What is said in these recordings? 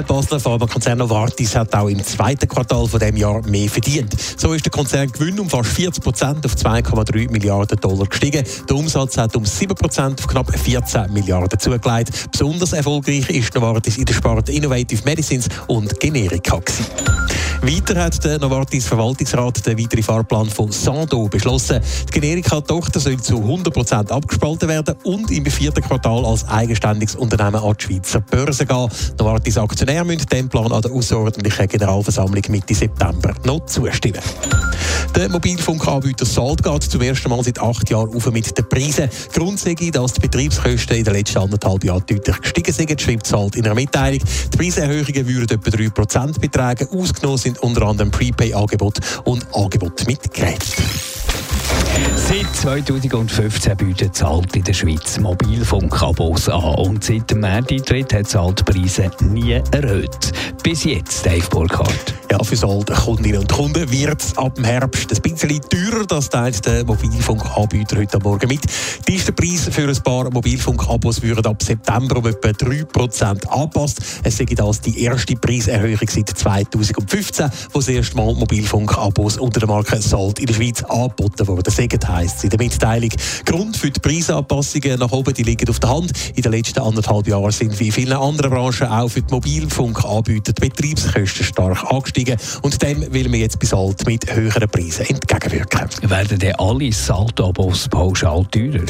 Der Basler Pharmakonzern Novartis hat auch im zweiten Quartal von dem Jahr mehr verdient. So ist der Konzerngewinn um fast 40 Prozent auf 2,3 Milliarden Dollar gestiegen. Der Umsatz hat um 7 Prozent auf knapp 14 Milliarden zugelegt. Besonders erfolgreich ist Novartis in der Sparte Innovative Medicines und Generika. Gewesen. Weiter hat der Novartis Verwaltungsrat den weiteren Fahrplan von Sando beschlossen. Die Generika-Tochter soll zu 100 Prozent abgespalten werden und im vierten Quartal als eigenständiges Unternehmen an die Schweizer Börse gehen. Novartis Aktionär müssen dem Plan an der außerordentlichen Generalversammlung Mitte September noch zustimmen. Der Mobilfunkanbieter Salt geht zum ersten Mal seit acht Jahren auf mit den Preisen. Grund sei, dass die Betriebskosten in den letzten anderthalb Jahren deutlich gestiegen sind, schreibt Salt in einer Mitteilung. Die Preiserhöhungen würden etwa 3% betragen. Ausgenommen sind unter anderem Prepay-Angebot und Angebot mit Gerät. Seit 2015 bietet Zalt in der Schweiz Mobilfunkabos an und seit dem März-Eintritt hat Zalt die Preise nie erhöht. Bis jetzt, Dave Burkhardt. Ja, für solche Kundinnen und Kunden wird es ab dem Herbst ein bisschen teurer. Das teilt der Mobilfunkanbieter heute Morgen mit. Die ist der für ein paar Mobilfunkabos würden ab September um etwa 3% angepasst. Es sei das die erste Preiserhöhung seit 2015, wo das erste Mal Mobilfunkabos unter der Marke Salt in der Schweiz angeboten wurden. Sagen heisst es in der Mitteilung. Grund für die Preisanpassungen nach oben die liegen auf der Hand. In den letzten anderthalb Jahren sind wie in vielen anderen Branchen auch für die Mobilfunkanbieter die Betriebskosten stark angestiegen. Und dem will man jetzt bis bald mit höheren Preisen entgegenwirken. Werden denn alle Salto-Abos pauschal teurer?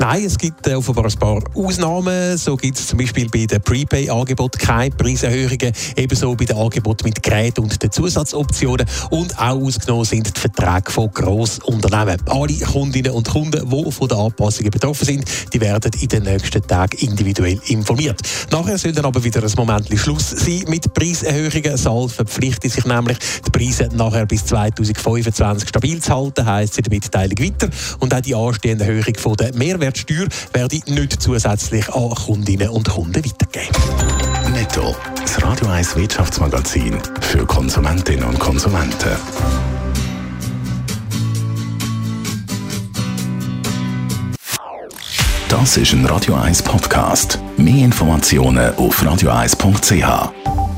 Nein, es gibt äh, offenbar ein paar Ausnahmen. So gibt es zum Beispiel bei den Prepay-Angeboten keine Preiserhöhungen, ebenso bei den Angeboten mit Geräten und den Zusatzoptionen. Und auch ausgenommen sind die Verträge von Grossunternehmen. Alle Kundinnen und Kunden, die von den Anpassungen betroffen sind, die werden in den nächsten Tagen individuell informiert. Nachher soll dann aber wieder ein Moment Schluss sein mit Preiserhöhungen. Sal verpflichtet sich nämlich, die Preise nachher bis 2025 stabil zu halten, heisst in der Mitteilung weiter. Und auch die anstehende Erhöhung der Mehrwert Mehrwertsteuer werde nicht zusätzlich an Kundinnen und Kunden weitergeben. Netto, das Radio 1 Wirtschaftsmagazin für Konsumentinnen und Konsumenten. Das ist ein Radio 1 Podcast. Mehr Informationen auf radio1.ch.